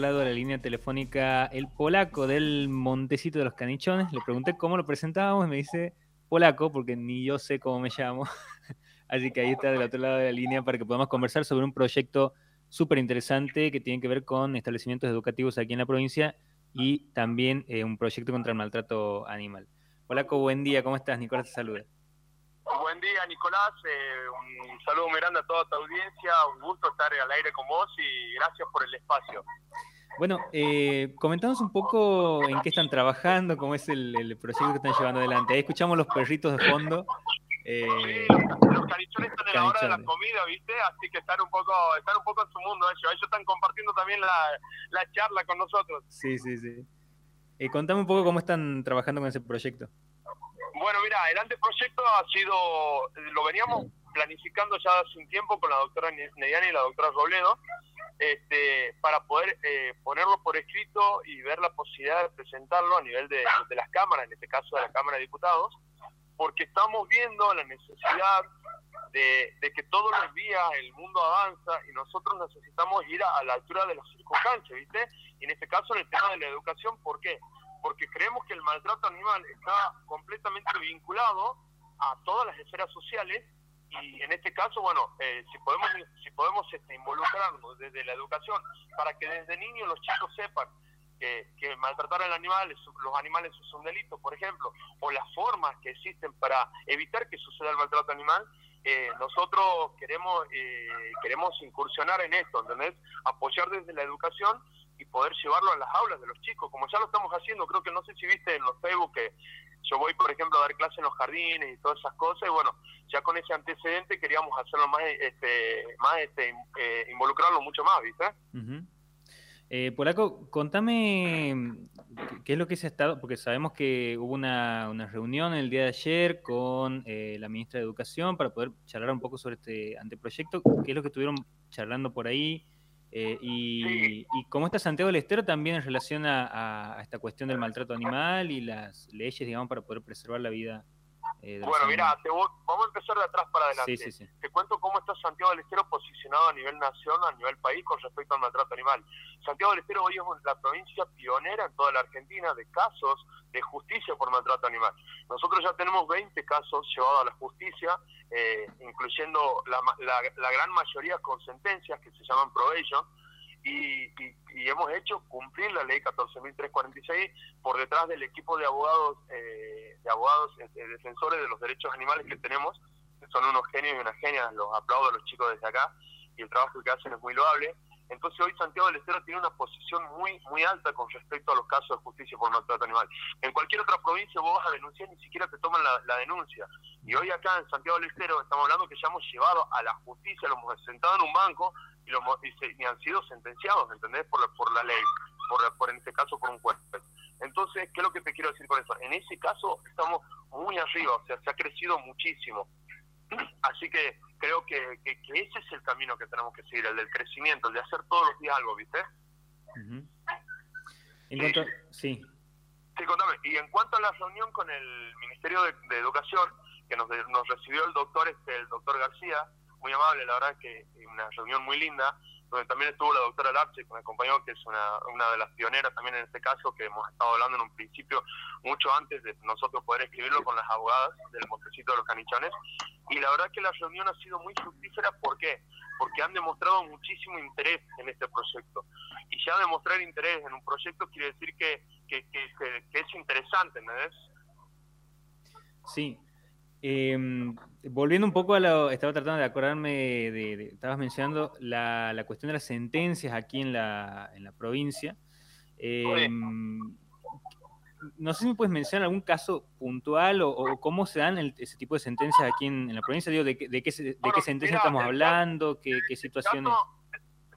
lado de la línea telefónica el polaco del Montecito de los Canichones. Le pregunté cómo lo presentábamos y me dice polaco porque ni yo sé cómo me llamo. Así que ahí está del otro lado de la línea para que podamos conversar sobre un proyecto súper interesante que tiene que ver con establecimientos educativos aquí en la provincia y también eh, un proyecto contra el maltrato animal. Polaco, buen día, ¿cómo estás? Nicolás te saluda. Buen día, Nicolás. Eh, un saludo muy grande a toda tu audiencia. Un gusto estar al aire con vos y gracias por el espacio. Bueno, eh, comentanos un poco en qué están trabajando, cómo es el, el proyecto que están llevando adelante. Ahí escuchamos los perritos de fondo. Eh, sí, los canichones están en la hora de la comida, ¿viste? Así que están un poco, están un poco en su mundo ellos. Ellos están compartiendo también la, la charla con nosotros. Sí, sí, sí. Eh, contame un poco cómo están trabajando con ese proyecto. Bueno, mira, el anteproyecto ha sido, lo veníamos planificando ya hace un tiempo con la doctora Nediani y la doctora Robledo, este, para poder eh, ponerlo por escrito y ver la posibilidad de presentarlo a nivel de, las cámaras, en este caso de la Cámara de Diputados, porque estamos viendo la necesidad de, que todos los días el mundo avanza y nosotros necesitamos ir a, la altura de los circunstancias, ¿viste? Y en este caso en el tema de la educación, ¿por qué? Porque creemos que el maltrato animal está completamente vinculado a todas las esferas sociales y en este caso, bueno, eh, si podemos si podemos este, involucrarnos desde la educación para que desde niños los chicos sepan que, maltratar al animal, los animales es un delito, por ejemplo, o las formas que existen para evitar que suceda el maltrato animal, eh, nosotros queremos eh, queremos incursionar en esto, ¿entendés? Apoyar desde la educación y poder llevarlo a las aulas de los chicos, como ya lo estamos haciendo, creo que no sé si viste en los Facebook que yo voy, por ejemplo, a dar clases en los jardines y todas esas cosas, y bueno, ya con ese antecedente queríamos hacerlo más, este, más este, eh, involucrarlo mucho más, ¿viste? Eh, Polaco, contame qué es lo que se ha estado, porque sabemos que hubo una, reunión el día de ayer con eh, la ministra de Educación para poder charlar un poco sobre este anteproyecto, qué es lo que estuvieron charlando por ahí eh, y, cómo está Santiago del Estero también en relación a, a, esta cuestión del maltrato animal y las leyes, digamos, para poder preservar la vida eh, bueno, mira, vamos a empezar de atrás para adelante. Te cuento cómo está Santiago del Estero posicionado a nivel nación, a nivel país con respecto al maltrato animal. Santiago del Estero hoy es la provincia pionera en toda la Argentina de casos de justicia por maltrato animal. Nosotros ya tenemos 20 casos llevados a la justicia, eh, incluyendo la, la gran mayoría con sentencias que se llaman probation y, hemos hecho cumplir la ley 14.346 por detrás del equipo de abogados, eh, de abogados este, defensores de los derechos animales que tenemos, que son unos genios y unas genias, los aplaudo a los chicos desde acá y el trabajo que hacen es muy loable. Entonces hoy Santiago del Estero tiene una posición muy muy alta con respecto a los casos de justicia por maltrato animal. En cualquier otra provincia vos vas a denunciar ni siquiera te toman la, denuncia. Y hoy acá en Santiago del Estero estamos hablando que ya hemos llevado a la justicia, lo hemos sentado en un banco y, lo, y, han sido sentenciados, ¿entendés? Por la, por la ley, por, por en este caso por un juez. Entonces, ¿qué es lo que te quiero decir con eso? En ese caso estamos muy arriba, o sea, se ha crecido muchísimo. Así que creo que, que, ese es el camino que tenemos que seguir, el del crecimiento, el de hacer todos los días algo, ¿viste? sí. sí. contame. Y en cuanto a la reunión con el Ministerio de, Educación, que nos, nos recibió el doctor, este, el doctor García, muy amable, la verdad que una reunión muy linda, donde también estuvo la doctora Larche, que me acompañó, que es una, una de las pioneras también en este caso, que hemos estado hablando en un principio, mucho antes de nosotros poder escribirlo con las abogadas del Montecito de los Canichones. Y la verdad que la reunión ha sido muy fructífera, ¿por qué? Porque han demostrado muchísimo interés en este proyecto. Y ya demostrar interés en un proyecto quiere decir que, es interesante, ¿entendés? Sí, eh, volviendo un poco a lo, estaba tratando de acordarme de, estabas mencionando la, la, cuestión de las sentencias aquí en la, en la provincia. Eh, no sé si me puedes mencionar algún caso puntual o, cómo se dan ese tipo de sentencias aquí en, la provincia, digo, de, de, qué, de qué sentencia estamos hablando, qué, qué situaciones.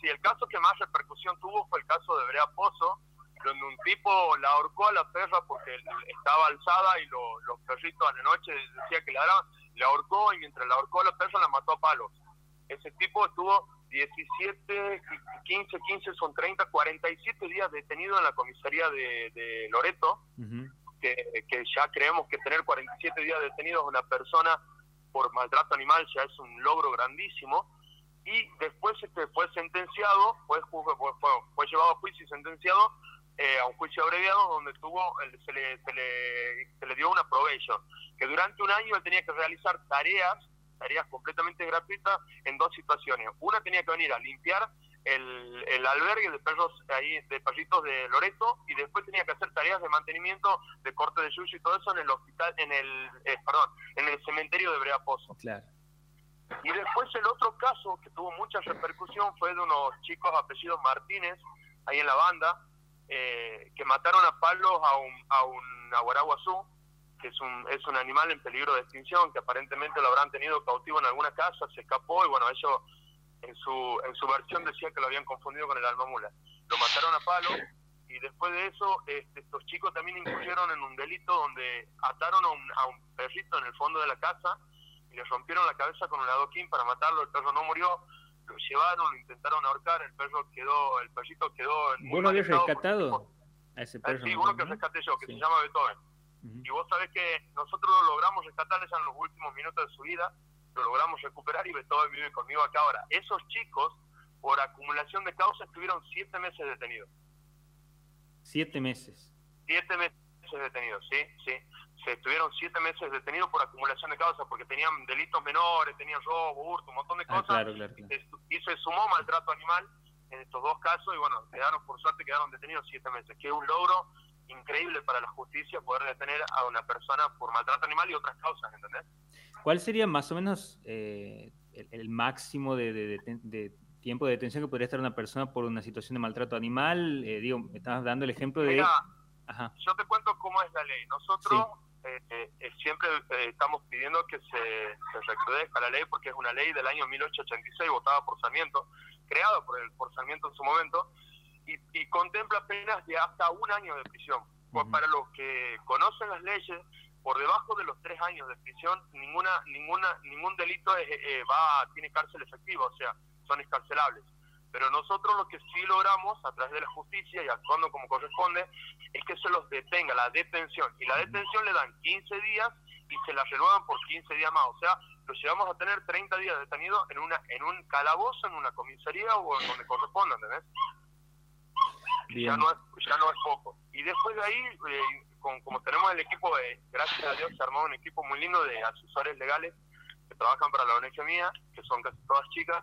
sí, el caso que más repercusión tuvo fue el caso de Brea Pozo, donde un tipo la ahorcó a la perra porque estaba alzada y los perritos a la noche decía que la la ahorcó y mientras la ahorcó a la perra la mató a palos. Ese tipo estuvo 17, 15, 15, son 30, 47 días detenido en la comisaría de, Loreto, que, que, ya creemos que tener 47 días detenidos a una persona por maltrato animal ya es un logro grandísimo y después este, fue sentenciado, fue, fue, llevado a juicio y sentenciado eh, a un juicio abreviado donde tuvo se, le, se, le, se le dio una probation, que durante un año él tenía que realizar tareas, tareas completamente gratuitas en dos situaciones. Una tenía que venir a limpiar el, el albergue de perros ahí de perritos de Loreto y después tenía que hacer tareas de mantenimiento de corte de yuyo y todo eso en el hospital en el eh, perdón en el cementerio de Brea Pozo claro y después el otro caso que tuvo mucha repercusión fue de unos chicos apellidos Martínez ahí en la banda eh, que mataron a palos a un a un aguaraguazú que es un es un animal en peligro de extinción que aparentemente lo habrán tenido cautivo en alguna casa se escapó y bueno ellos en su, en su versión decía que lo habían confundido con el alma mula. Lo mataron a palo y después de eso este, estos chicos también incurrieron en un delito donde ataron a un, a un perrito en el fondo de la casa y le rompieron la cabeza con un adoquín para matarlo, el perro no murió, lo llevaron, lo intentaron ahorcar, el perro quedó, el perrito quedó en ¿Vos lo habías rescatado a ese perro? Sí, uno que rescaté yo, que se llama Beethoven. Y vos sabés que nosotros lo logramos rescatarles en los últimos minutos de su vida lo logramos recuperar y Beethoven vive conmigo acá ahora. Esos chicos, por acumulación de causas, estuvieron siete meses detenidos. Siete meses. Siete meses detenidos, sí, sí. Se estuvieron siete meses detenidos por acumulación de causas porque tenían delitos menores, tenían robo, hurto, un montón de ah, cosas. Y se sumó maltrato animal en estos dos casos y bueno, quedaron, por suerte, quedaron detenidos siete meses, que es un logro increíble para la justicia poder detener a una persona por maltrato animal y otras causas, ¿entendés? ¿Cuál sería más o menos eh, el, máximo de, tiempo de detención que podría estar una persona por una situación de maltrato animal? Eh, digo, me estabas dando el ejemplo de... yo te cuento cómo es la ley. Nosotros eh, siempre estamos pidiendo que se, se recrudezca la ley porque es una ley del año 1886 votada por Sarmiento, creada por el por Sarmiento en su momento, y, contempla penas de hasta un año de prisión. Pues para los que conocen las leyes, por debajo de los tres años de prisión, ninguna, ninguna, ningún delito es, eh, va, tiene cárcel efectiva, o sea, son escarcelables. Pero nosotros lo que sí logramos a través de la justicia y actuando como corresponde es que se los detenga, la detención. Y la detención le dan 15 días y se la renuevan por 15 días más. O sea, lo llevamos a tener 30 días detenido en una en un calabozo, en una comisaría o en donde corresponda, ¿entendés? Ya no, es, ya no es poco. Y después de ahí, eh, como tenemos el equipo, de, gracias a Dios, se armó un equipo muy lindo de asesores legales que trabajan para la ONG mía, que son casi todas chicas.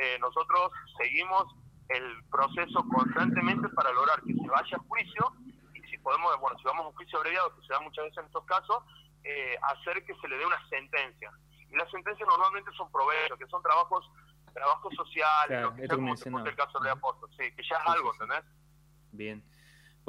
Eh, nosotros seguimos el proceso constantemente para lograr que se vaya a juicio y si podemos, bueno, si vamos a un juicio abreviado, que se da muchas veces en estos casos, eh, hacer que se le dé una sentencia. Y las sentencias normalmente son provechos, que son trabajos trabajos sociales, lo que sea, el caso de Apóstol, sí, que ya es algo, ¿entendés? Bien.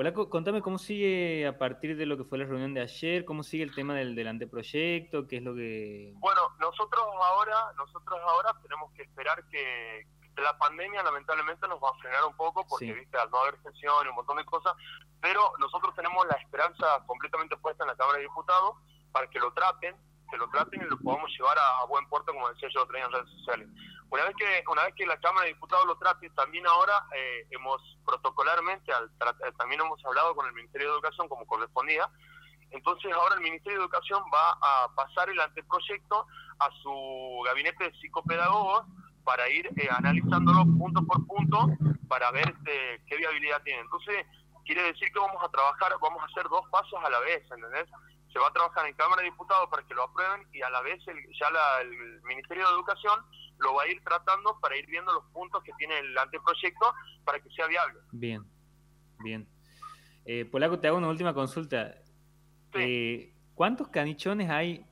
Hola, contame cómo sigue a partir de lo que fue la reunión de ayer, cómo sigue el tema del, del anteproyecto, qué es lo que... Bueno, nosotros ahora, nosotros ahora tenemos que esperar que, la pandemia lamentablemente nos va a frenar un poco porque, viste, al no haber sesión y un montón de cosas, pero nosotros tenemos la esperanza completamente puesta en la Cámara de Diputados para que lo traten, que lo traten y lo podamos llevar a, buen puerto, como decía yo, en redes sociales. Una vez que una vez que la Cámara de Diputados lo trate, también ahora eh, hemos protocolarmente, al, eh, también hemos hablado con el Ministerio de Educación como correspondía, entonces ahora el Ministerio de Educación va a pasar el anteproyecto a su gabinete de psicopedagogos para ir eh, analizándolo punto por punto para ver este, qué viabilidad tiene. Entonces, quiere decir que vamos a trabajar, vamos a hacer dos pasos a la vez, ¿entendés? Se va a trabajar en Cámara de Diputados para que lo aprueben y a la vez el, ya la, el Ministerio de Educación lo va a ir tratando para ir viendo los puntos que tiene el anteproyecto para que sea viable. Bien, bien. Eh, Polaco, te hago una última consulta. Eh, ¿Cuántos canichones hay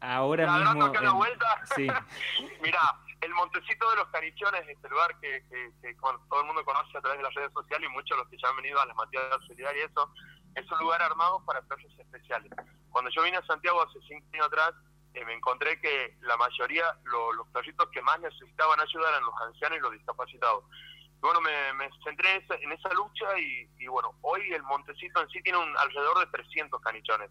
ahora mismo? Acá la vuelta. Sí. Mira, el Montecito de los Canichones, este lugar que, que, todo el mundo conoce a través de las redes sociales y muchos de los que ya han venido a las Matías Solidarias y eso, es un lugar armado para perros especiales. Cuando yo vine a Santiago hace cinco años atrás, eh, me encontré que la mayoría, los perritos que más necesitaban ayuda eran los ancianos y los discapacitados. Bueno, me, centré en esa, lucha y, bueno, hoy el Montecito en sí tiene un, alrededor de 300 canichones,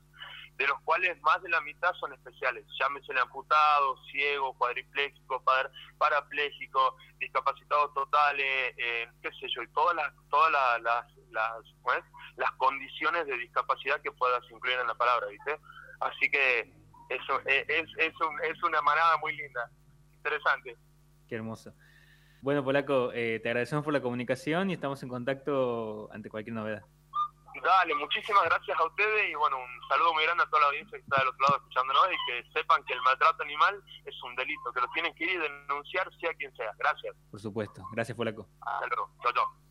de los cuales más de la mitad son especiales, llámese amputados, ciegos, cuadriplégicos, parapléjicos, discapacitados totales, eh, qué sé yo, y todas las, todas las, las, las condiciones de discapacidad que puedas incluir en la palabra, ¿viste? Así que eso es, es, es, un, es una manada muy linda, interesante. Qué hermoso. Bueno, Polaco, eh, te agradecemos por la comunicación y estamos en contacto ante cualquier novedad. Dale, muchísimas gracias a ustedes y bueno, un saludo muy grande a toda la audiencia que está del otro lado escuchándonos y que sepan que el maltrato animal es un delito, que lo tienen que ir y denunciar sea quien sea. Gracias. Por supuesto. Gracias, Polaco. Hasta luego. Chao, chao.